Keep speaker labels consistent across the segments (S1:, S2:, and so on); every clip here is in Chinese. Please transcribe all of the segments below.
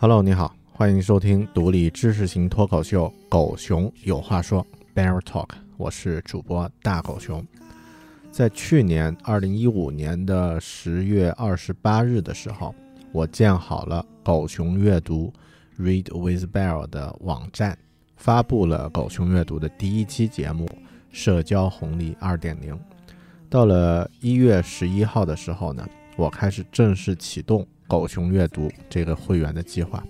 S1: Hello，你好，欢迎收听独立知识型脱口秀《狗熊有话说》（Bear Talk），我是主播大狗熊。在去年二零一五年的十月二十八日的时候，我建好了狗熊阅读 （Read with Bear） 的网站，发布了狗熊阅读的第一期节目《社交红利二点零》。到了一月十一号的时候呢，我开始正式启动狗熊阅读这个会员的计划。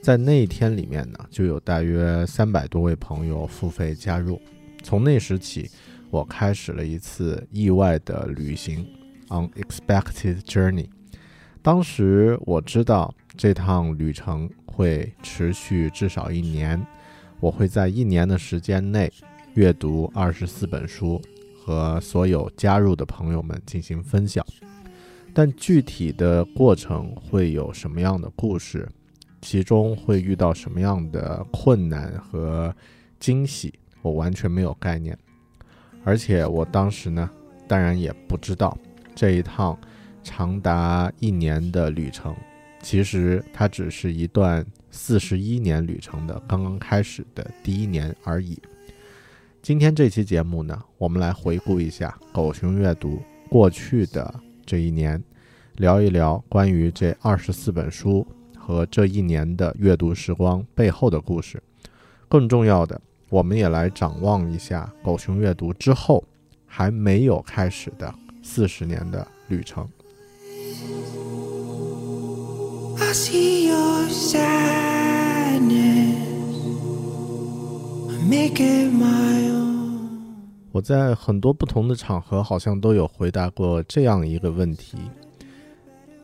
S1: 在那一天里面呢，就有大约三百多位朋友付费加入。从那时起，我开始了一次意外的旅行 （unexpected journey）。当时我知道这趟旅程会持续至少一年，我会在一年的时间内阅读二十四本书，和所有加入的朋友们进行分享。但具体的过程会有什么样的故事，其中会遇到什么样的困难和惊喜，我完全没有概念。而且我当时呢，当然也不知道这一趟长达一年的旅程，其实它只是一段四十一年旅程的刚刚开始的第一年而已。今天这期节目呢，我们来回顾一下狗熊阅读过去的这一年，聊一聊关于这二十四本书和这一年的阅读时光背后的故事。更重要的，我们也来展望一下狗熊阅读之后还没有开始的四十年的旅程。
S2: I see your sadness. Make it my own.
S1: 我在很多不同的场合好像都有回答过这样一个问题。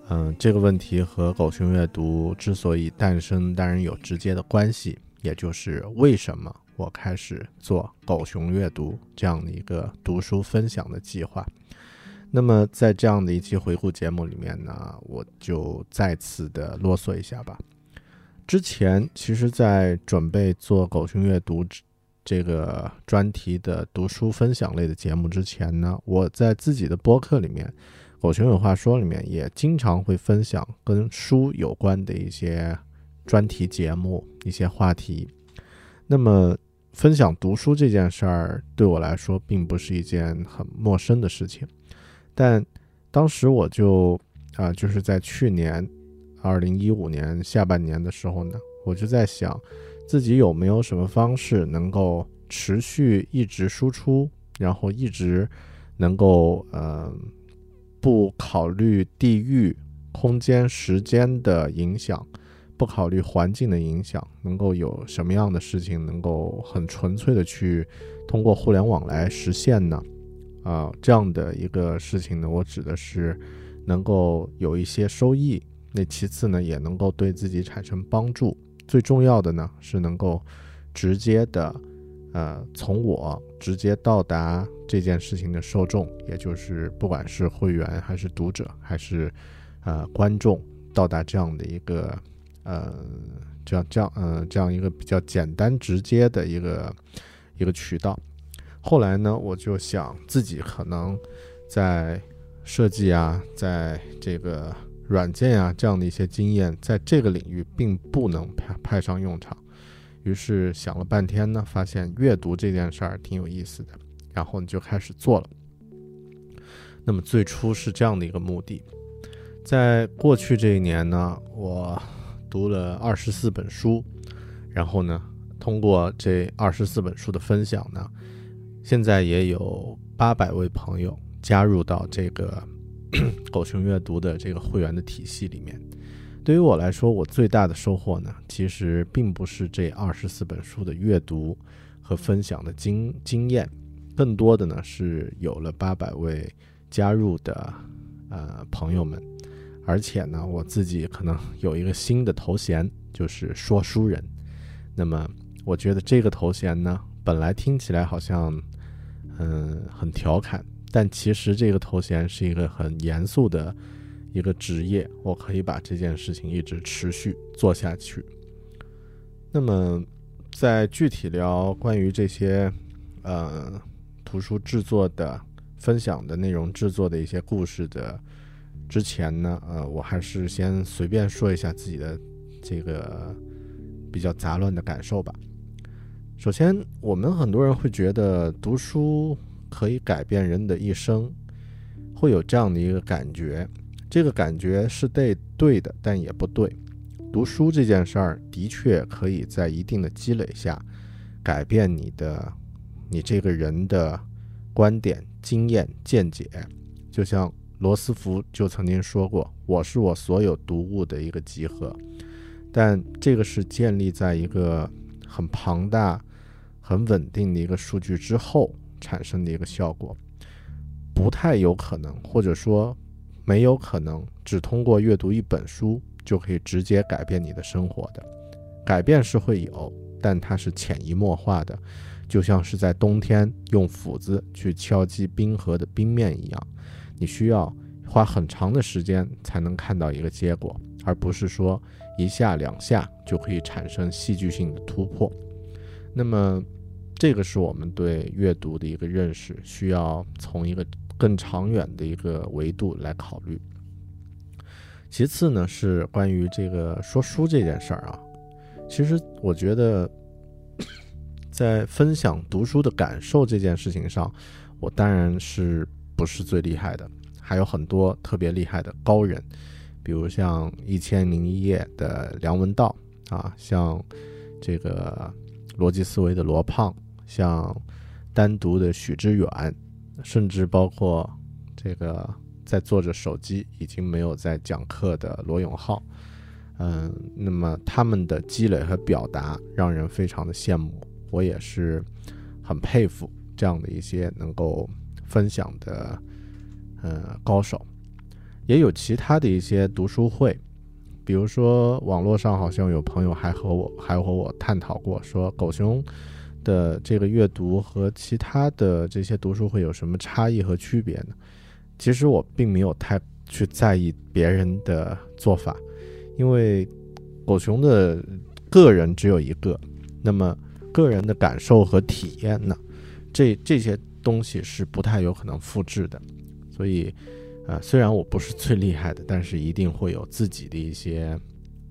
S1: 嗯，这个问题和狗熊阅读之所以诞生，当然有直接的关系，也就是为什么我开始做狗熊阅读这样的一个读书分享的计划。那么在这样的一期回顾节目里面呢，我就再次的啰嗦一下吧。之前其实，在准备做狗熊阅读这个专题的读书分享类的节目之前呢，我在自己的播客里面，《狗熊有话说》里面也经常会分享跟书有关的一些专题节目、一些话题。那么，分享读书这件事儿对我来说并不是一件很陌生的事情，但当时我就啊、就是在去年二零一五年下半年的时候呢，我就在想。自己有没有什么方式能够持续一直输出，然后一直能够呃不考虑地域、空间、时间的影响，不考虑环境的影响，能够有什么样的事情能够很纯粹的去通过互联网来实现呢？啊、这样的一个事情呢，我指的是能够有一些收益，那其次呢，也能够对自己产生帮助。最重要的呢是能够直接的呃，从我直接到达这件事情的受众，也就是不管是会员还是读者还是呃观众，到达这样的一个呃这样这样呃这样一个比较简单直接的一个一个渠道。后来呢，我就想自己可能在设计啊，在这个软件啊这样的一些经验，在这个领域并不能派派上用场。于是想了半天呢，发现阅读这件事儿挺有意思的，然后你就开始做了。那么最初是这样的一个目的，在过去这一年呢，我读了二十四本书，然后呢，通过这二十四本书的分享呢，现在也有八百位朋友加入到这个 狗熊阅读的这个会员的体系里面。对于我来说，我最大的收获呢，其实并不是这二十四本书的阅读和分享的经经验，更多的呢是有了八百位加入的呃朋友们，而且呢，我自己可能 有一个新的头衔，就是说书人。那么，我觉得这个头衔呢，本来听起来好像嗯很调侃，但其实这个头衔是一个很严肃的。一个职业，我可以把这件事情一直持续做下去。那么，在具体聊关于这些呃图书制作的分享的内容制作的一些故事的之前呢，呃，我还是先随便说一下自己的这个比较杂乱的感受吧。首先，我们很多人会觉得读书可以改变人的一生，会有这样的一个感觉。这个感觉是对对的，但也不对。读书这件事儿的确可以在一定的积累下，改变你的、你这个人的观点、经验、见解。就像罗斯福就曾经说过：“我是我所有读物的一个集合。”但这个是建立在一个很庞大、很稳定的一个数据之后产生的一个效果，不太有可能，或者说。没有可能只通过阅读一本书就可以直接改变你的生活的，改变是会有，但它是潜移默化的，就像是在冬天用斧子去敲击冰河的冰面一样，你需要花很长的时间才能看到一个结果，而不是说一下两下就可以产生戏剧性的突破。那么，这个是我们对阅读的一个认识，需要从一个。更长远的一个维度来考虑。其次呢，是关于这个说书这件事儿啊，其实我觉得，在分享读书的感受这件事情上，我当然是不是最厉害的，还有很多特别厉害的高人，比如像《一千零一夜》的梁文道啊，像这个逻辑思维的罗胖，像单独的许知远。甚至包括这个在做着手机，已经没有在讲课的罗永浩，嗯，那么他们的积累和表达让人非常的羡慕，我也是很佩服这样的一些能够分享的呃高手。也有其他的一些读书会，比如说网络上好像有朋友还和我还和我探讨过，说狗熊。的这个阅读和其他的这些读书会有什么差异和区别呢？其实我并没有太去在意别人的做法，因为狗熊的个人只有一个，那么个人的感受和体验呢，这这些东西是不太有可能复制的。所以，啊，虽然我不是最厉害的，但是一定会有自己的一些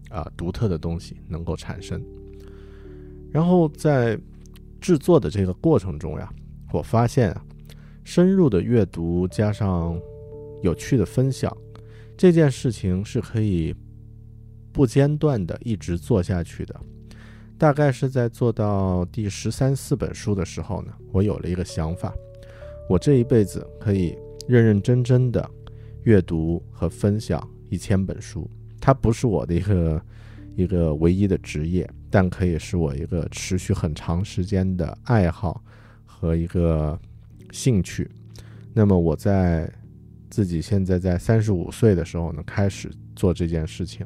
S1: 啊独特的东西能够产生。然后在。制作的这个过程中呀，我发现啊，深入的阅读加上有趣的分享，这件事情是可以不间断的一直做下去的。大概是在做到第十三四本书的时候呢，我有了一个想法：我这一辈子可以认认真真的阅读和分享一千本书。它不是我的一个一个唯一的职业。但可以是我一个持续很长时间的爱好和一个兴趣。那么我在自己现在在三十五岁的时候呢，开始做这件事情。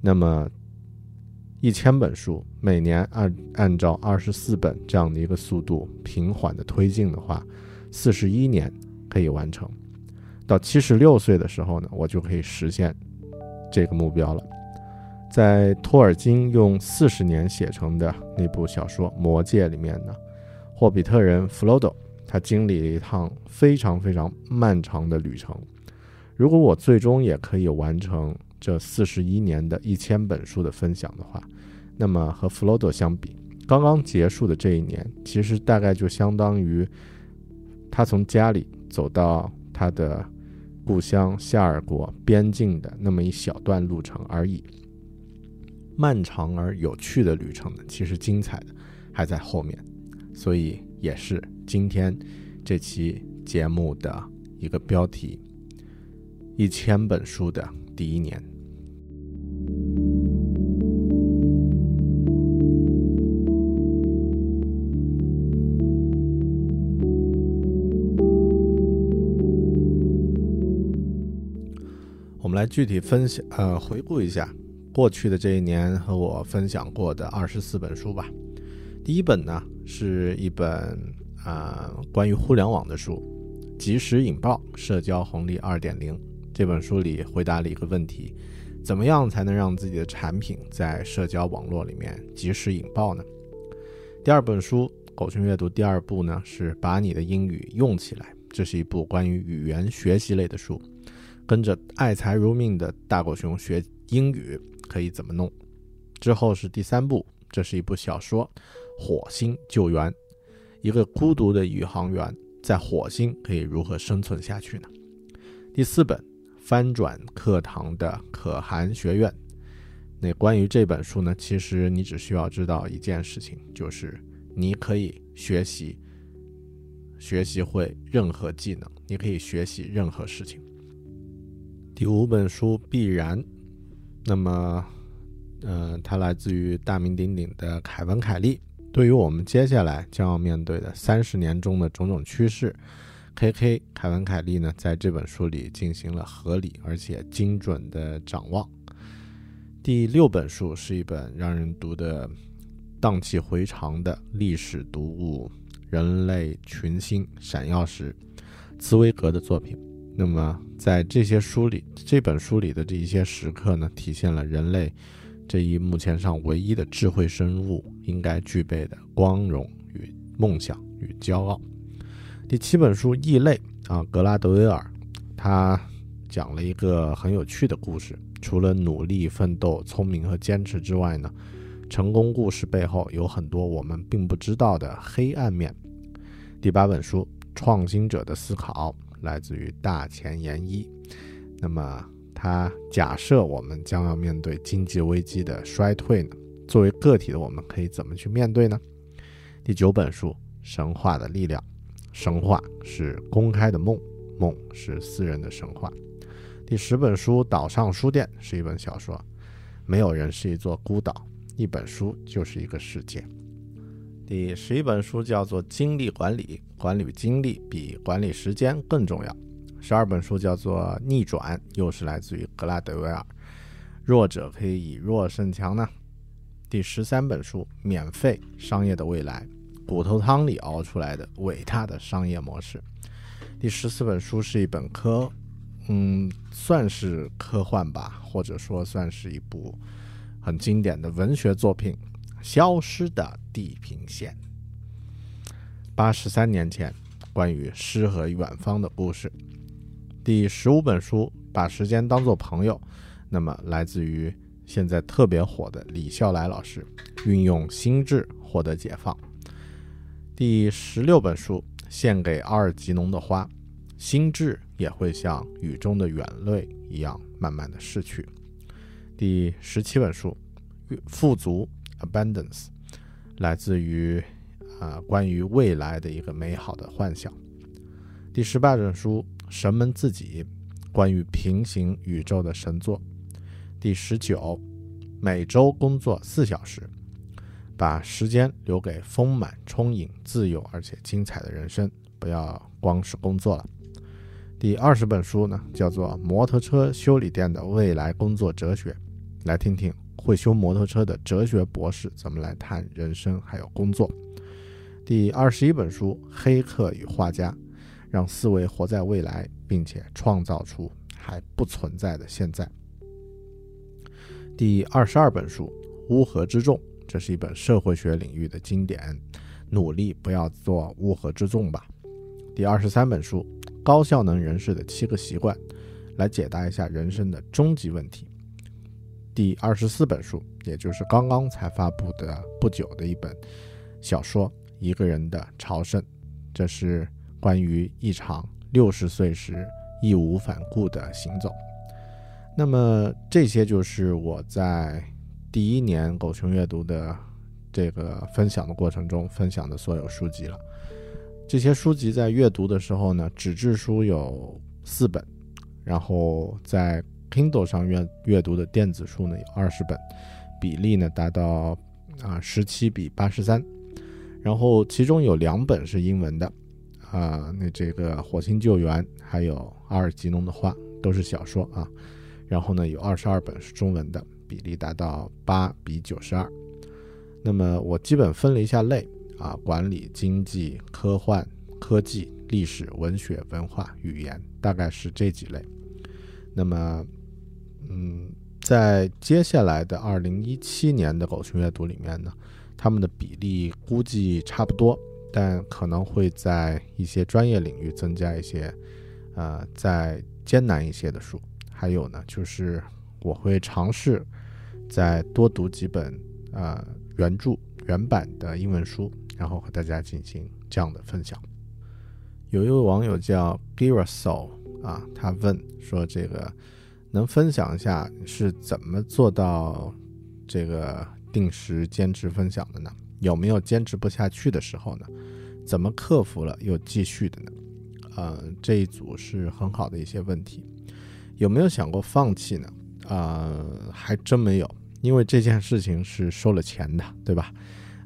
S1: 那么一千本书，每年按按照二十四本这样的一个速度平缓的推进的话，四十一年可以完成。到七十六岁的时候呢，我就可以实现这个目标了。在托尔金用四十年写成的那部小说《魔戒》里面呢，霍比特人弗罗多他经历了一趟非常非常漫长的旅程。如果我最终也可以完成这四十一年的一千本书的分享的话，那么和弗罗多相比，刚刚结束的这一年，其实大概就相当于他从家里走到他的故乡夏尔国边境的那么一小段路程而已。漫长而有趣的旅程呢，其实精彩的还在后面，所以也是今天这期节目的一个标题：一千本书的第一年。我们来具体分享，呃，回顾一下过去的这一年和我分享过的二十四本书吧。第一本呢是一本啊、关于互联网的书，《及时引爆：社交红利二点零》。这本书里回答了一个问题：怎么样才能让自己的产品在社交网络里面及时引爆呢？第二本书《狗熊阅读》第二部呢是把你的英语用起来，这是一部关于语言学习类的书。跟着爱财如命的大狗熊学英语可以怎么弄？之后是第三部，这是一部小说《火星救援》，一个孤独的宇航员在火星可以如何生存下去呢？第四本翻转课堂的可汗学院，那关于这本书呢，其实你只需要知道一件事情，就是你可以学习，学习会任何技能，你可以学习任何事情。第五本书必然，那么，呃，他来自于大名鼎鼎的凯文·凯利。对于我们接下来将要面对的三十年中的种种趋势，K.K. 凯文·凯利呢，在这本书里进行了合理而且精准的展望。第六本书是一本让人读得荡气回肠的历史读物《人类群星闪耀时》，茨威格的作品。那么，在这些书里，这本书里的这一些时刻呢，体现了人类这一目前上唯一的智慧生物应该具备的光荣与梦想与骄傲。第七本书《异类》啊，格拉德威尔，他讲了一个很有趣的故事。除了努力奋斗、聪明和坚持之外呢，成功故事背后有很多我们并不知道的黑暗面。第八本书《创新者的思考》。来自于大前研一，那么他假设我们将要面对经济危机的衰退呢？作为个体的我们可以怎么去面对呢？第九本书《神话的力量》，神话是公开的梦，梦是私人的神话。第十本书《岛上书店》是一本小说，没有人是一座孤岛，一本书就是一个世界。第十一本书叫做《精力管理》，管理精力比管理时间更重要。十二本书叫做《逆转》，又是来自于格拉德威尔。弱者可以以弱胜强呢。第十三本书《免费商业的未来》，骨头汤里熬出来的伟大的商业模式。第十四本书是一本科，嗯，算是科幻吧，或者说算是一部很经典的文学作品。消失的地平线，八十三年前，关于诗和远方的故事。第十五本书，把时间当作朋友，那么来自于现在特别火的李笑来老师，运用心智获得解放。第十六本书，献给阿尔吉农的花，心智也会像雨中的眼泪一样，慢慢的逝去。第十七本书，富足。Abundance 来自于啊，关于未来的一个美好的幻想。第十八本书《神们自己》，关于平行宇宙的神作。第十九，每周工作四小时，把时间留给丰满、充盈、自由而且精彩的人生，不要光是工作了。第二十本书呢，叫做《摩托车修理店的未来工作哲学》，来听听。会修摩托车的哲学博士怎么来谈人生还有工作。第二十一本书《黑客与画家》，让思维活在未来，并且创造出还不存在的现在。第二十二本书《乌合之众》，这是一本社会学领域的经典，努力不要做乌合之众吧。第二十三本书《高效能人士的七个习惯》，来解答一下人生的终极问题。第二十四本书，也就是刚刚才发布的不久的一本小说。一个人的朝圣，这是关于一场六十岁时义无反顾的行走。那么这些就是我在第一年狗熊阅读的这个分享的过程中分享的所有书籍了。这些书籍在阅读的时候呢，纸质书有四本，然后在 Kindle 上阅阅读的电子书呢有二十本，比例呢达到啊十七比八十三。然后其中有两本是英文的，啊，那这个《火星救援》还有阿尔吉农的话都是小说啊。然后呢，有二十二本是中文的，比例达到八比九十二。那么我基本分了一下类啊，管理、经济、科幻、科技、历史、文学、文化、语言，大概是这几类。那么，嗯，在接下来的二零一七年的狗熊阅读里面呢。他们的比例估计差不多，但可能会在一些专业领域增加一些，呃，再艰难一些的书。还有呢，就是我会尝试再多读几本呃原著原版的英文书，然后和大家进行这样的分享。有一位网友叫 Girasol 啊，他问说：“这个能分享一下是怎么做到这个？”定时坚持分享的呢？有没有坚持不下去的时候呢？怎么克服了又继续的呢？呃，这一组是很好的一些问题。有没有想过放弃呢？啊，还真没有，因为这件事情是收了钱的，对吧？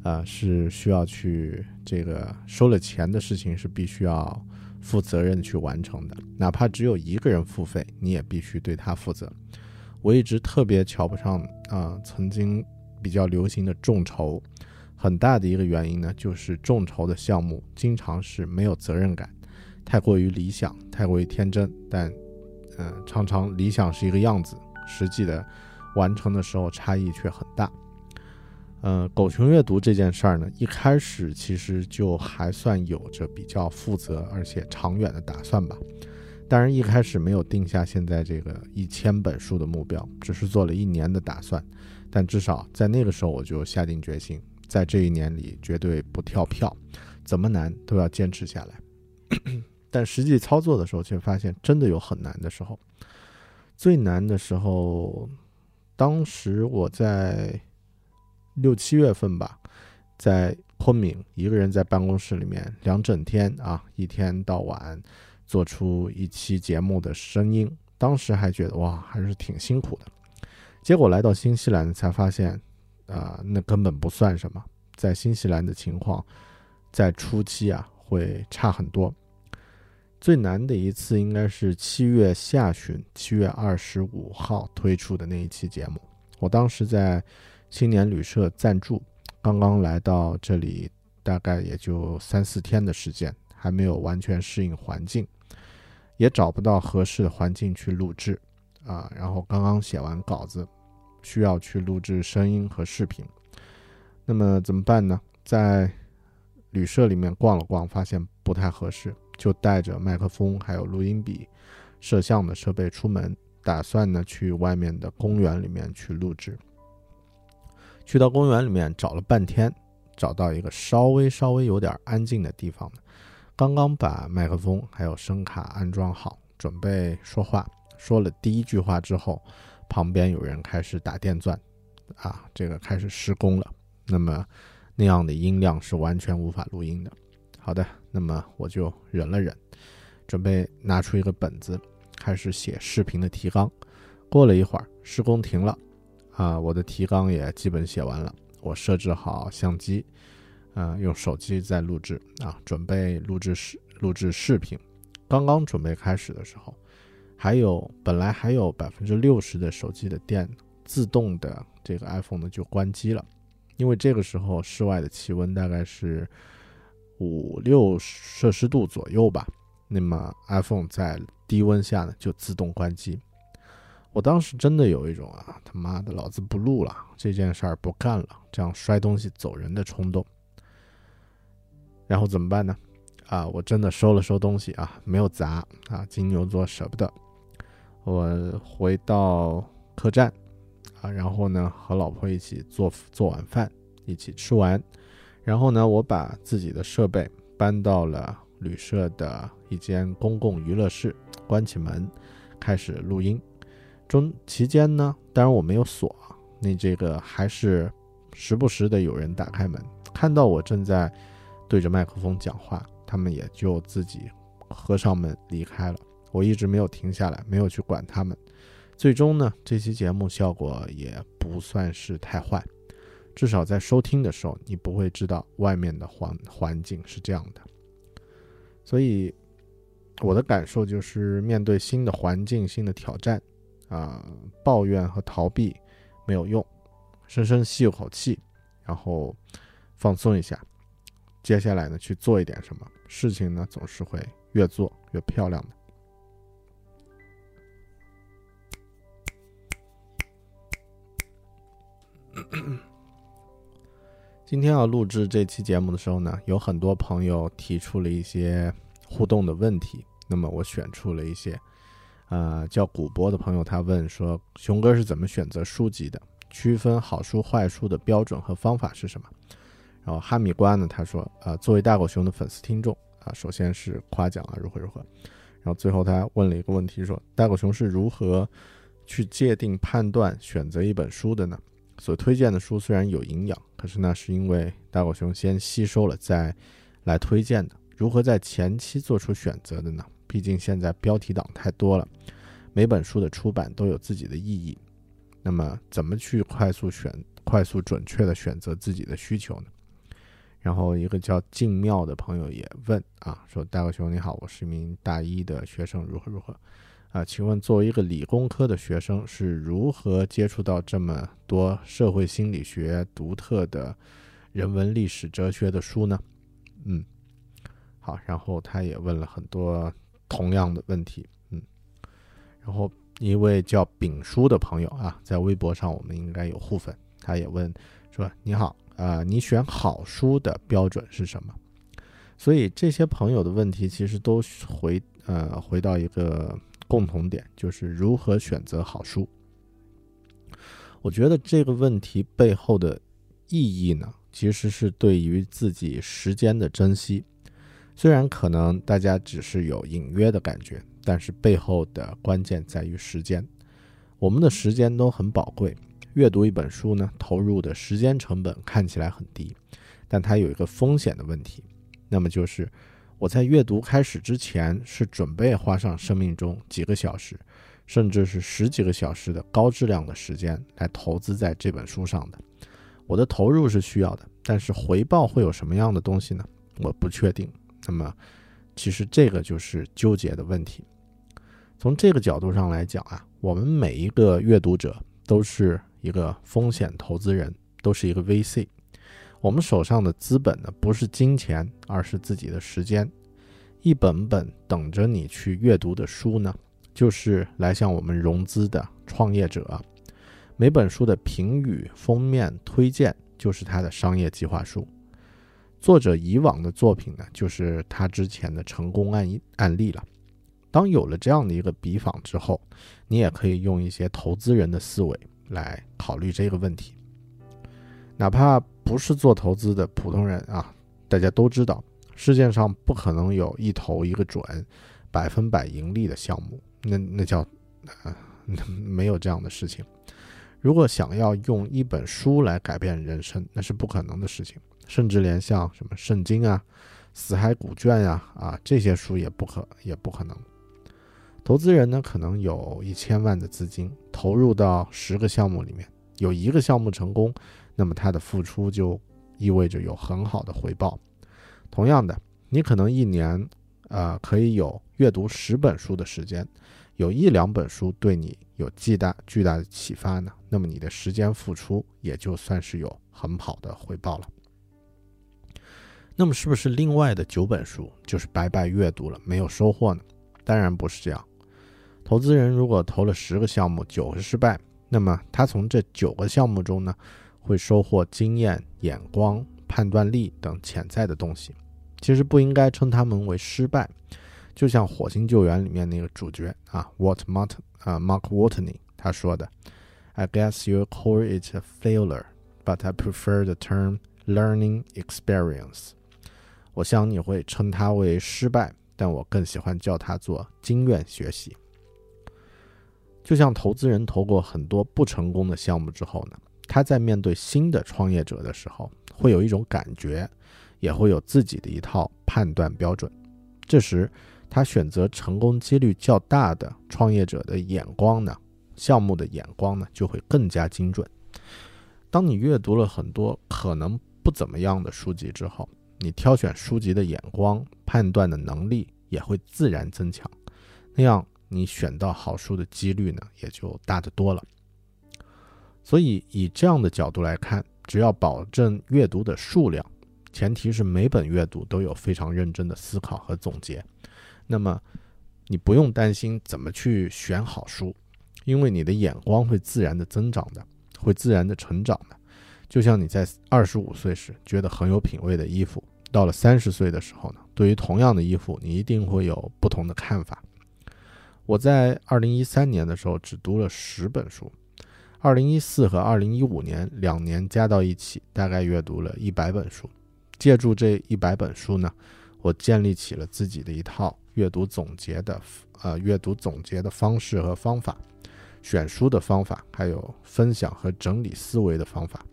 S1: 啊，是需要去这个收了钱的事情是必须要负责任去完成的，哪怕只有一个人付费，你也必须对他负责。我一直特别瞧不上啊，曾经。比较流行的众筹，很大的一个原因呢，就是众筹的项目经常是没有责任感，太过于理想，太过于天真，但，嗯，常常理想是一个样子，实际的完成的时候差异却很大。呃，狗熊阅读这件事儿呢，一开始其实就还算有着比较负责而且长远的打算吧，当然一开始没有定下现在这个一千本书的目标，只是做了一年的打算。但至少在那个时候，我就下定决心，在这一年里绝对不跳票，怎么难都要坚持下来。但实际操作的时候，却发现真的有很难的时候。最难的时候，当时我在六七月份吧，在昆明一个人在办公室里面两整天啊，一天到晚做出一期节目的声音，当时还觉得哇，还是挺辛苦的。结果来到新西兰才发现，啊，那根本不算什么。在新西兰的情况，在初期啊会差很多。最难的一次应该是七月下旬，七月二十五号推出的那一期节目。我当时在青年旅社暂住，刚刚来到这里，大概也就三四天的时间，还没有完全适应环境，也找不到合适的环境去录制，啊，然后刚刚写完稿子。需要去录制声音和视频，那么怎么办呢？在旅社里面逛了逛，发现不太合适，就带着麦克风还有录音笔、摄像的设备出门，打算呢去外面的公园里面去录制。去到公园里面找了半天，找到一个稍微稍微有点安静的地方，刚刚把麦克风还有声卡安装好，准备说话，说了第一句话之后。旁边有人开始打电钻，啊，这个开始施工了。那么那样的音量是完全无法录音的。好的，那么我就忍了忍，准备拿出一个本子，开始写视频的提纲。过了一会儿，施工停了，啊，我的提纲也基本写完了。我设置好相机，啊，用手机在录制，啊，准备录制视录制视频。刚刚准备开始的时候。还有，本来还有百分之六十的手机的电自动的这个 iPhone 呢就关机了，因为这个时候室外的气温大概是五六摄氏度左右吧，那么 iPhone 在低温下呢就自动关机。我当时真的有一种啊他妈的老子不录了，这件事儿不干了，这样摔东西走人的冲动。然后怎么办呢？啊，我真的收了收东西啊，没有砸啊，金牛座舍不得。我回到客栈啊，然后呢和老婆一起做做晚饭，一起吃完，然后呢我把自己的设备搬到了旅社的一间公共娱乐室，关起门开始录音。中期间呢，当然我没有锁，那这个还是时不时的有人打开门，看到我正在对着麦克风讲话，他们也就自己合上门离开了。我一直没有停下来，没有去管他们。最终呢，这期节目效果也不算是太坏，至少在收听的时候，你不会知道外面的环环境是这样的。所以我的感受就是，面对新的环境、新的挑战，啊，抱怨和逃避没有用，深深吸一口气，然后放松一下，接下来呢去做一点什么事情呢，总是会越做越漂亮的。今天要录制这期节目的时候呢，有很多朋友提出了一些互动的问题，那么我选出了一些。呃，叫古波的朋友他问说，熊哥是怎么选择书籍的？区分好书坏书的标准和方法是什么？然后哈密瓜呢，他说，呃，作为大狗熊的粉丝听众啊，首先是夸奖啊，如何如何。然后最后他问了一个问题，说大狗熊是如何去界定判断选择一本书的呢？所推荐的书虽然有营养，可是那是因为大狗熊先吸收了再来推荐的。如何在前期做出选择的呢？毕竟现在标题党太多了，每本书的出版都有自己的意义。那么怎么去快速选、快速准确的选择自己的需求呢？然后一个叫静妙的朋友也问啊，说大狗熊你好，我是一名大一的学生，如何如何？啊，请问作为一个理工科的学生是如何接触到这么多社会心理学独特的人文历史哲学的书呢？嗯，好，然后他也问了很多同样的问题，嗯，然后一位叫丙叔的朋友啊，在微博上我们应该有互粉，他也问说你好，啊，你选好书的标准是什么？所以这些朋友的问题其实都回呃回到一个。共同点就是如何选择好书。我觉得这个问题背后的意义呢，其实是对于自己时间的珍惜。虽然可能大家只是有隐约的感觉，但是背后的关键在于时间。我们的时间都很宝贵，阅读一本书呢，投入的时间成本看起来很低，但它有一个风险的问题，那么就是。我在阅读开始之前是准备花上生命中几个小时，甚至是十几个小时的高质量的时间来投资在这本书上的。我的投入是需要的，但是回报会有什么样的东西呢？我不确定。那么，其实这个就是纠结的问题。从这个角度上来讲啊，我们每一个阅读者都是一个风险投资人，都是一个 VC。我们手上的资本呢，不是金钱，而是自己的时间。一本本等着你去阅读的书呢，就是来向我们融资的创业者。每本书的评语、封面、推荐，就是他的商业计划书。作者以往的作品呢，就是他之前的成功案案例了。当有了这样的一个比方之后，你也可以用一些投资人的思维来考虑这个问题，哪怕。不是做投资的普通人啊，大家都知道，世界上不可能有一投一个准、百分百盈利的项目，那那叫，呃，没有这样的事情。如果想要用一本书来改变人生，那是不可能的事情。甚至连像什么圣经啊、死海古卷呀啊这些书也不可也不可能。投资人呢，可能有一千万的资金投入到十个项目里面，有一个项目成功。那么他的付出就意味着有很好的回报。同样的，你可能一年，呃，可以有阅读十本书的时间，有一两本书对你有巨大巨大的启发呢，那么你的时间付出也就算是有很好的回报了。那么是不是另外的九本书就是白白阅读了，没有收获呢？当然不是这样。投资人如果投了十个项目，九个失败，那么他从这九个项目中呢，会收获经验、眼光、判断力等潜在的东西。其实不应该称他们为失败。就像《火星救援》里面那个主角啊，What Mart 啊，Mark Watney 他说的：“I guess you call it a failure, but I prefer the term learning experience。”我想你会称它为失败，但我更喜欢叫它做经验学习。就像投资人投过很多不成功的项目之后呢，他在面对新的创业者的时候，会有一种感觉，也会有自己的一套判断标准。这时，他选择成功几率较大的创业者的眼光呢，项目的眼光呢就会更加精准。当你阅读了很多可能不怎么样的书籍之后，你挑选书籍的眼光、判断的能力也会自然增强，那样你选到好书的几率呢也就大得多了。所以以这样的角度来看，只要保证阅读的数量，前提是每本阅读都有非常认真的思考和总结。那么，你不用担心怎么去选好书，因为你的眼光会自然的增长的，会自然的成长的。就像你在二十五岁时觉得很有品位的衣服，到了三十岁的时候呢，对于同样的衣服，你一定会有不同的看法。我在二零一三年的时候只读了十本书，二零一四和二零一五年两年加到一起，大概阅读了一百本书。借助这一百本书呢，我建立起了自己的一套。阅读总结的，呃，阅读总结的方式和方法，选书的方法，还有分享和整理思维的方法。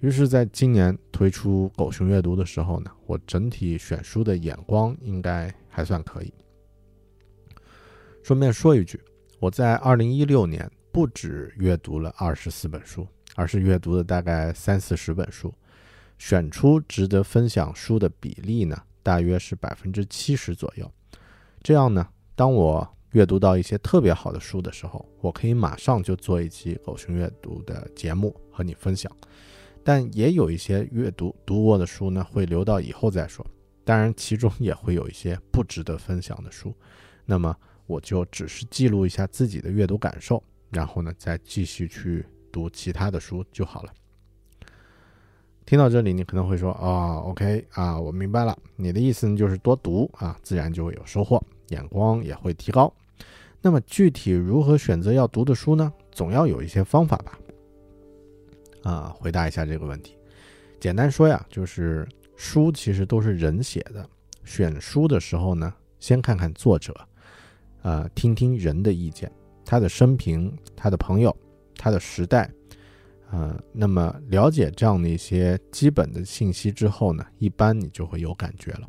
S1: 于是，在今年推出狗熊阅读的时候呢，我整体选书的眼光应该还算可以。顺便说一句，我在二零一六年不止阅读了二十四本书，而是阅读了大概三四十本书，选出值得分享书的比例呢，大约是百分之七十左右。这样呢，当我阅读到一些特别好的书的时候，我可以马上就做一期狗熊阅读的节目和你分享。但也有一些阅读读过的书呢，会留到以后再说。当然，其中也会有一些不值得分享的书，那么我就只是记录一下自己的阅读感受，然后呢，再继续去读其他的书就好了。听到这里，你可能会说：“啊，OK 啊，我明白了，你的意思呢就是多读啊，自然就会有收获。”眼光也会提高。那么具体如何选择要读的书呢？总要有一些方法吧？啊，回答一下这个问题。简单说呀，就是书其实都是人写的。选书的时候呢，先看看作者，呃，听听人的意见，他的生平、他的朋友、他的时代，呃，那么了解这样的一些基本的信息之后呢，一般你就会有感觉了。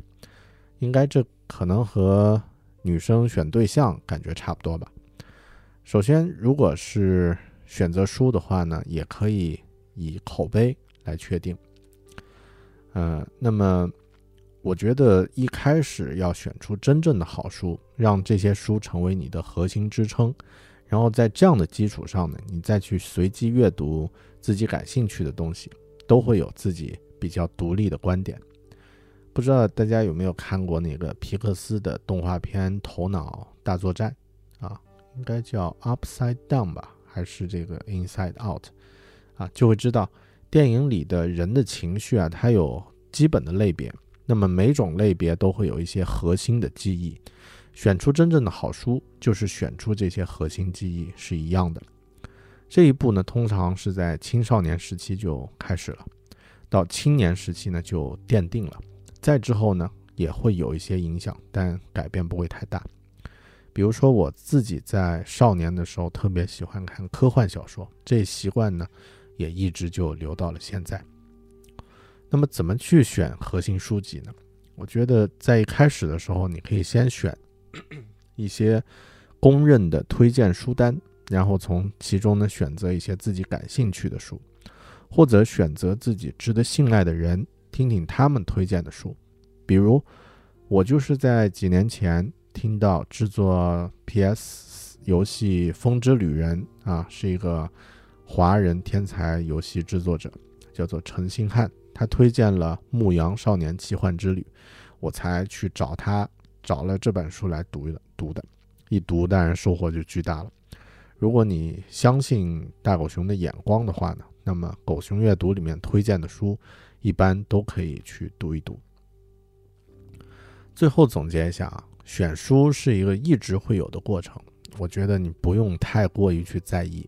S1: 应该这可能和女生选对象感觉差不多吧。首先，如果是选择书的话呢，也可以以口碑来确定。呃，那么我觉得一开始要选出真正的好书，让这些书成为你的核心支撑，然后在这样的基础上呢，你再去随机阅读自己感兴趣的东西，都会有自己比较独立的观点。不知道大家有没有看过那个皮克斯的动画片《头脑大作战》啊？应该叫 Upside Down 吧，还是这个 Inside Out 啊？就会知道电影里的人的情绪啊，它有基本的类别。那么每种类别都会有一些核心的记忆。选出真正的好书，就是选出这些核心记忆是一样的。这一步呢，通常是在青少年时期就开始了，到青年时期呢就奠定了。再之后呢，也会有一些影响，但改变不会太大。比如说我自己在少年的时候特别喜欢看科幻小说，这习惯呢也一直就留到了现在。那么怎么去选核心书籍呢？我觉得在一开始的时候，你可以先选一些公认的推荐书单，然后从其中呢选择一些自己感兴趣的书，或者选择自己值得信赖的人。听听他们推荐的书，比如我就是在几年前听到制作 PS 游戏《风之旅人》啊，是一个华人天才游戏制作者，叫做陈星汉，他推荐了《牧羊少年奇幻之旅》，我才去找他找了这本书来读的，读的，一读当然收获就巨大了。如果你相信大狗熊的眼光的话呢，那么狗熊阅读里面推荐的书，一般都可以去读一读。最后总结一下啊，选书是一个一直会有的过程，我觉得你不用太过于去在意。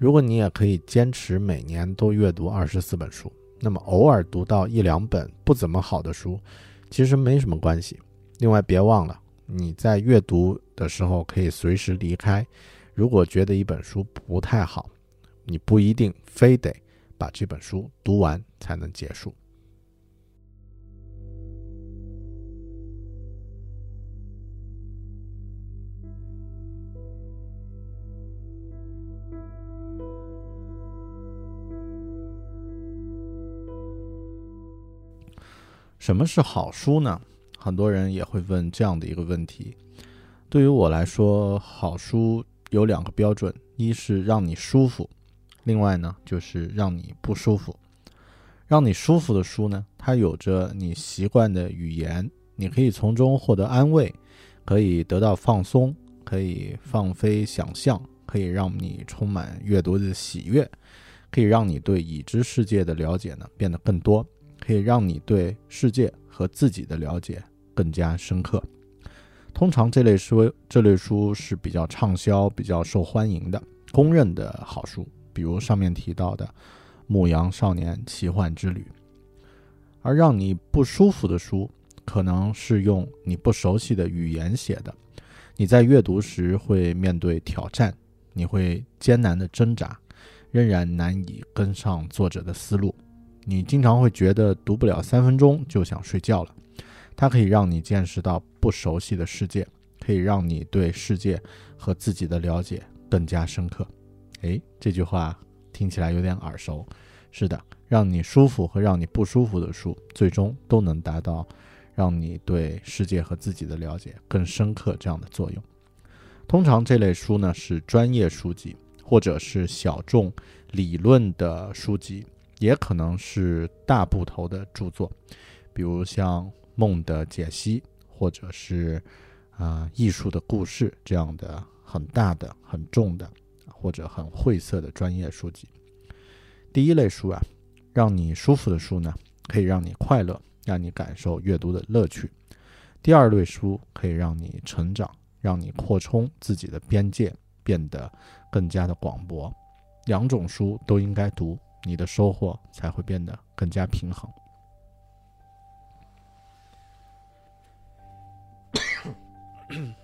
S1: 如果你也可以坚持每年都阅读二十四本书，那么偶尔读到一两本不怎么好的书，其实没什么关系。另外，别忘了你在阅读的时候可以随时离开。如果觉得一本书不太好，你不一定非得把这本书读完才能结束。什么是好书呢？很多人也会问这样的一个问题。对于我来说，好书有两个标准：一是让你舒服，另外呢就是让你不舒服。让你舒服的书呢，它有着你习惯的语言，你可以从中获得安慰，可以得到放松，可以放飞想象，可以让你充满阅读的喜悦，可以让你对已知世界的了解呢变得更多。可以让你对世界和自己的了解更加深刻。通常这类书这类书是比较畅销、比较受欢迎的、公认的好书，比如上面提到的《牧羊少年奇幻之旅》。而让你不舒服的书，可能是用你不熟悉的语言写的，你在阅读时会面对挑战，你会艰难的挣扎，仍然难以跟上作者的思路。你经常会觉得读不了三分钟就想睡觉了。它可以让你见识到不熟悉的世界，可以让你对世界和自己的了解更加深刻。诶，这句话听起来有点耳熟。是的，让你舒服和让你不舒服的书，最终都能达到让你对世界和自己的了解更深刻这样的作用。通常这类书呢是专业书籍，或者是小众理论的书籍。也可能是大部头的著作，比如像《梦的解析》或者是啊艺术的故事这样的很大的、很重的或者很晦涩的专业书籍。第一类书啊，让你舒服的书呢，可以让你快乐，让你感受阅读的乐趣。第二类书可以让你成长，让你扩充自己的边界，变得更加的广博。两种书都应该读。你的收获才会变得更加平衡。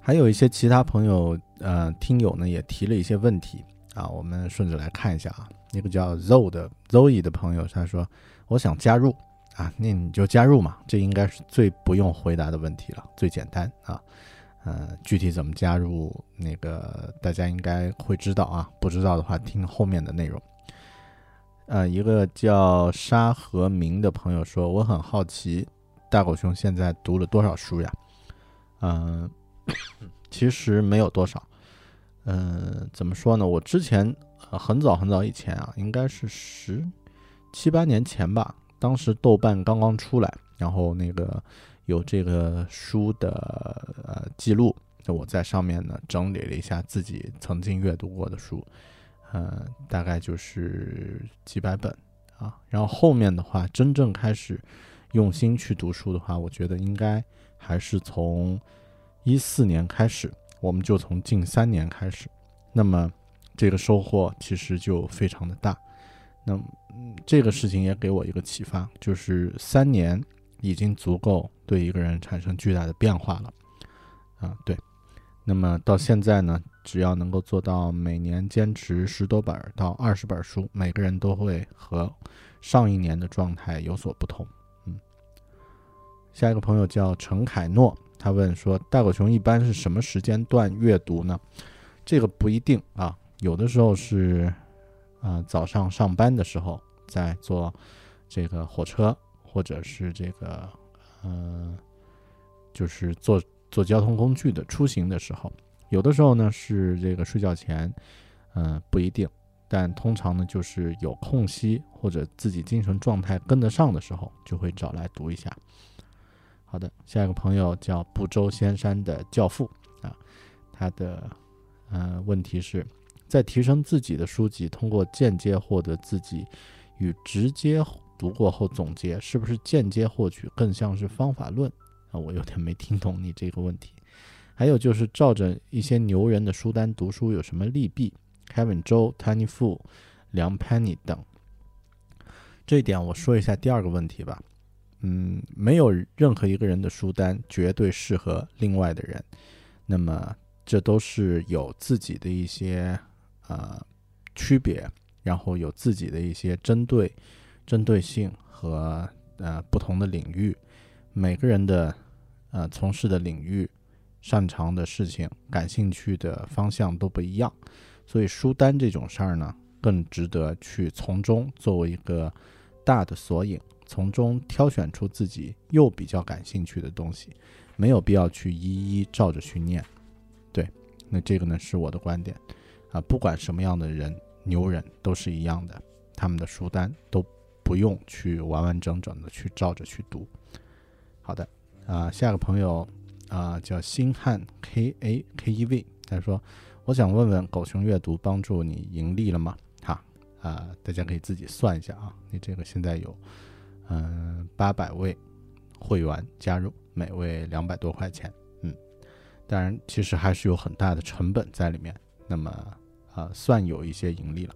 S1: 还有一些其他朋友，呃，听友呢也提了一些问题啊，我们顺着来看一下啊。那个叫 Zoe 的 Zoe 的朋友，他说：“我想加入啊，那你就加入嘛，这应该是最不用回答的问题了，最简单啊。”呃，具体怎么加入那个，大家应该会知道啊。不知道的话，听后面的内容。呃，一个叫沙和明的朋友说，我很好奇，大狗熊现在读了多少书呀？嗯，其实没有多少。嗯，怎么说呢？我之前很早很早以前啊，应该是十七八年前吧，当时豆瓣刚刚出来，然后那个。有这个书的呃记录，那我在上面呢整理了一下自己曾经阅读过的书，呃，大概就是几百本啊。然后后面的话，真正开始用心去读书的话，我觉得应该还是从一四年开始，我们就从近三年开始，那么这个收获其实就非常的大。那这个事情也给我一个启发，就是三年。已经足够对一个人产生巨大的变化了，啊，对。那么到现在呢，只要能够做到每年坚持十多本到二十本书，每个人都会和上一年的状态有所不同。嗯，下一个朋友叫陈凯诺，他问说：大狗熊一般是什么时间段阅读呢？这个不一定啊，有的时候是啊早上上班的时候在坐这个火车。或者是这个，嗯，就是坐坐交通工具的出行的时候，有的时候呢是这个睡觉前，嗯、不一定，但通常呢就是有空隙或者自己精神状态跟得上的时候，就会找来读一下。好的，下一个朋友叫不周仙山的教父啊，他的呃问题是在提升自己的书籍，通过间接获得自己与直接读过后总结，是不是间接获取更像是方法论啊？我有点没听懂你这个问题。还有就是照着一些牛人的书单读书有什么利弊？Kevin 周、Tiny Fu、梁 Penny 等。这一点我说一下第二个问题吧。嗯，没有任何一个人的书单绝对适合另外的人，那么这都是有自己的一些呃区别，然后有自己的一些针对针对性和呃不同的领域，每个人的呃从事的领域、擅长的事情、感兴趣的方向都不一样，所以书单这种事儿呢，更值得去从中作为一个大的索引。从中挑选出自己又比较感兴趣的东西，没有必要去一一照着去念。对，那这个呢是我的观点啊，不管什么样的人，牛人都是一样的，他们的书单都不用去完完整整的去照着去读。好的，啊，下个朋友啊叫星汉 K A K E V，他说我想问问狗熊阅读帮助你盈利了吗？哈啊，大家可以自己算一下啊，你这个现在有。嗯，八百位会员加入，每位两百多块钱。嗯，当然，其实还是有很大的成本在里面。那么，啊，算有一些盈利了。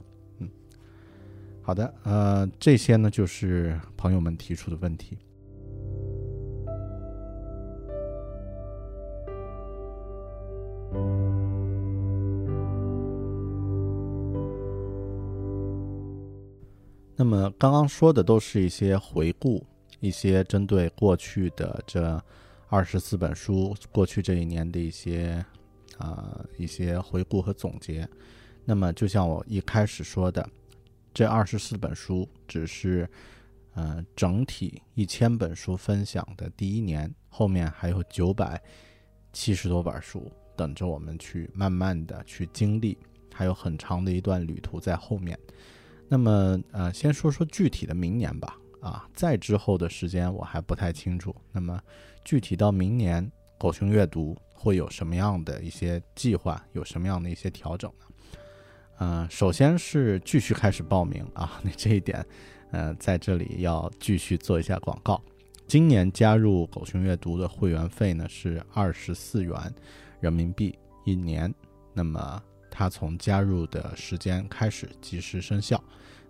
S1: 好的，呃，这些呢就是朋友们提出的问题。那么刚刚说的都是一些回顾，一些针对过去的这二十四本书，过去这一年的一些啊、一些回顾和总结。那么就像我一开始说的，这二十四本书只是呃整体一千本书分享的第一年，后面还有九百七十多本书等着我们去慢慢的去经历，还有很长的一段旅途在后面。那么，呃，先说说具体的明年吧。啊，再之后的时间我还不太清楚。那么，具体到明年，狗熊阅读会有什么样的一些计划，有什么样的一些调整呢？呃，首先是继续开始报名啊，那这一点，呃，在这里要继续做一下广告。今年加入狗熊阅读的会员费呢是二十四元人民币一年，那么它从加入的时间开始即时生效。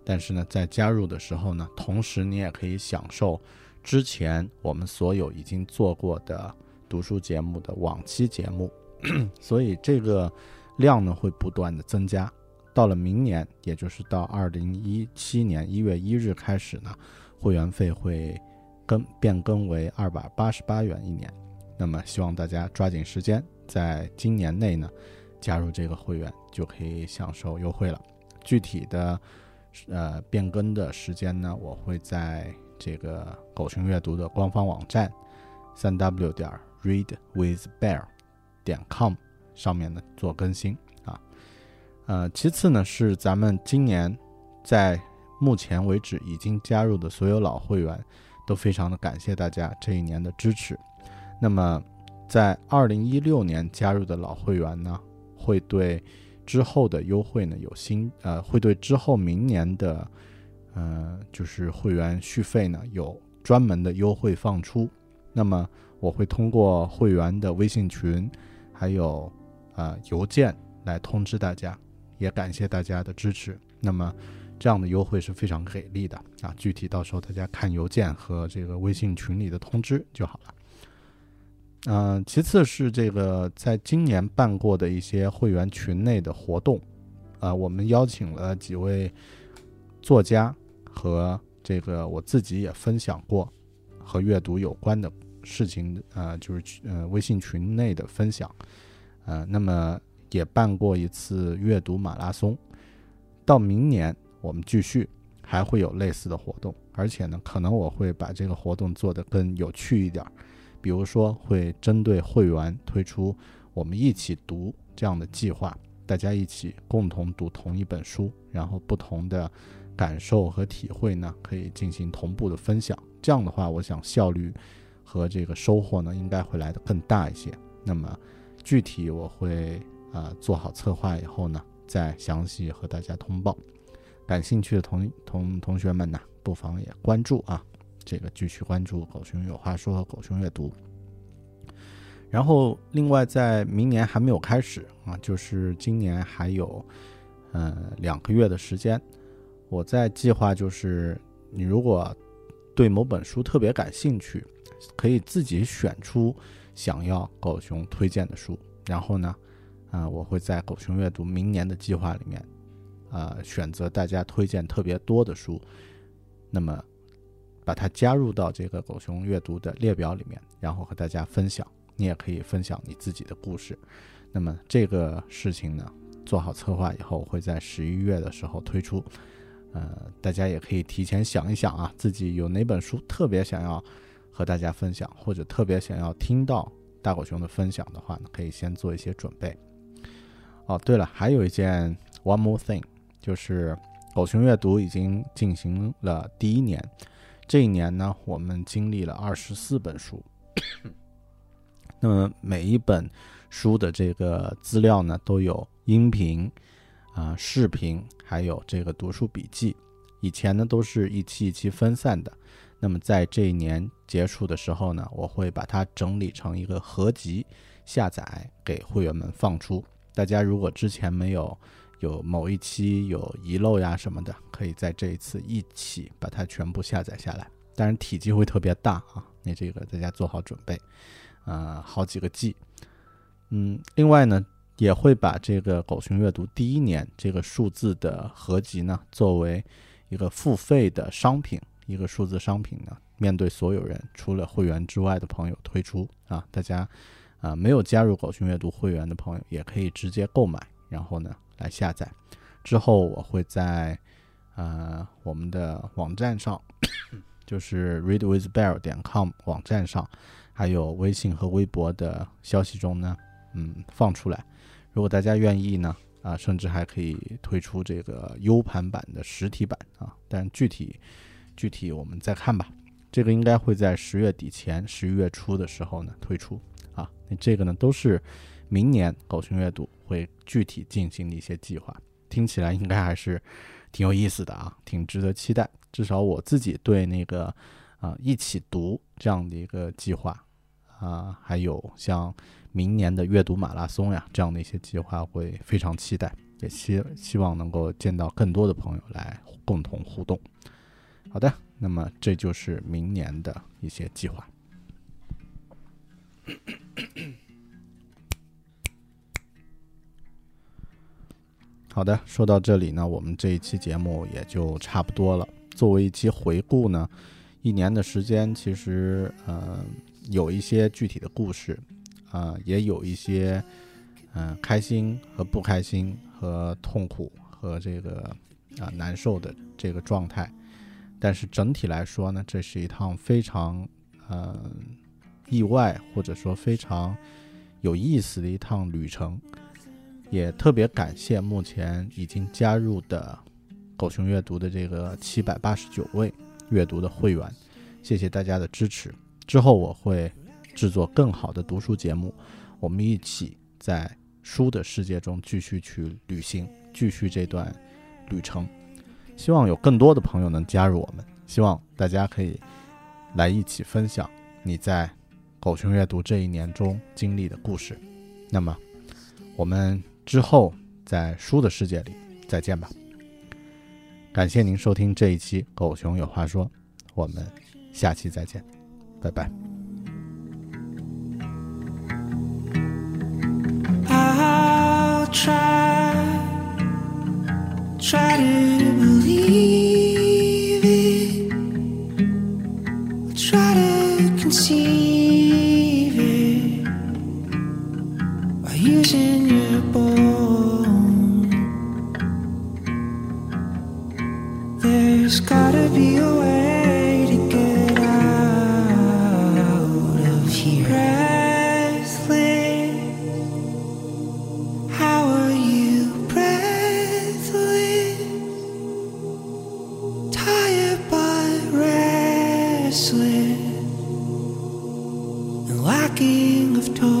S1: 但是呢，在加入的时候呢，同时你也可以享受之前我们所有已经做过的读书节目的往期节目，所以这个量呢会不断的增加。到了明年，也就是到二零一七年一月一日开始呢，会员费会更变更为二百八十八元一年。那么希望大家抓紧时间，在今年内呢加入这个会员，就可以享受优惠了。具体的。呃，变更的时间呢，我会在这个狗熊阅读的官方网站，三 w 点 readwithbear 点 com 上面呢做更新。呃，其次呢是咱们今年在目前为止已经加入的所有老会员，都非常的感谢大家这一年的支持。那么在二零一六年加入的老会员呢，会对之后的优惠呢有新呃，会对之后明年的呃就是会员续费呢有专门的优惠放出。那么我会通过会员的微信群，还有呃邮件来通知大家，也感谢大家的支持。那么这样的优惠是非常给力的啊！具体到时候大家看邮件和这个微信群里的通知就好了。嗯、其次是这个在今年办过的一些会员群内的活动，啊、我们邀请了几位作家和这个我自己也分享过和阅读有关的事情，呃，就是呃微信群内的分享，呃，那么也办过一次阅读马拉松，到明年我们继续还会有类似的活动，而且呢，可能我会把这个活动做得更有趣一点儿。比如说会针对会员推出我们一起读这样的计划，大家一起共同读同一本书，然后不同的感受和体会呢，可以进行同步的分享。这样的话，我想效率和这个收获呢，应该会来得更大一些。那么具体我会呃做好策划以后呢，再详细和大家通报。感兴趣的同同同学们呢，不妨也关注啊。这个继续关注狗熊有话说和狗熊阅读。然后，另外在明年还没有开始啊，就是今年还有呃两个月的时间，我在计划就是你如果对某本书特别感兴趣，可以自己选出想要狗熊推荐的书，然后呢，啊，我会在狗熊阅读明年的计划里面，啊，选择大家推荐特别多的书，那么。把它加入到这个狗熊阅读的列表里面，然后和大家分享。你也可以分享你自己的故事。那么这个事情呢，做好策划以后，会在十一月的时候推出。呃，大家也可以提前想一想啊，自己有哪本书特别想要和大家分享，或者特别想要听到大狗熊的分享的话呢，可以先做一些准备。哦，对了，还有一件 one more thing，就是狗熊阅读已经进行了第一年。这一年呢，我们经历了二十四本书。那么每一本书的这个资料呢，都有音频、啊视频，还有这个读书笔记。以前呢都是一期一期分散的。那么在这一年结束的时候呢，我会把它整理成一个合集下载给会员们放出。大家如果之前没有，有某一期有遗漏呀什么的，可以在这一次一起把它全部下载下来。当然体积会特别大啊，那这个大家做好准备，呃，好几个 G。嗯，另外呢，也会把这个狗熊阅读第一年这个数字的合集呢，作为一个付费的商品，一个数字商品呢，面对所有人，除了会员之外的朋友推出啊。大家啊，没有加入狗熊阅读会员的朋友，也可以直接购买，然后呢。来下载之后，我会在呃我们的网站上，就是 readwithbear 点 com 网站上，还有微信和微博的消息中呢，嗯放出来。如果大家愿意呢，啊，甚至还可以推出这个 U 盘版的实体版啊。但具体具体我们再看吧。这个应该会在十月底前、十一月初的时候呢推出啊。那这个呢都是。明年狗熊阅读会具体进行的一些计划，听起来应该还是挺有意思的啊，挺值得期待。至少我自己对那个啊一起读这样的一个计划啊，还有像明年的阅读马拉松呀这样的一些计划会非常期待，也希希望能够见到更多的朋友来共同互动。好的，那么这就是明年的一些计划。好的，说到这里呢，我们这一期节目也就差不多了。作为一期回顾呢，一年的时间其实呃有一些具体的故事，啊也有一些嗯开心和不开心和痛苦和这个啊难受的这个状态。但是整体来说呢，这是一趟非常嗯意外或者说非常有意思的一趟旅程。也特别感谢目前已经加入的狗熊阅读的这个七百八十九位阅读的会员，谢谢大家的支持。之后我会制作更好的读书节目，我们一起在书的世界中继续去旅行，继续这段旅程。希望有更多的朋友能加入我们，希望大家可以来一起分享你在狗熊阅读这一年中经历的故事。那么，我们。之后，在书的世界里再见吧。感谢您收听这一期《狗熊有话说》，我们下期再见，拜拜。lacking of
S3: toys.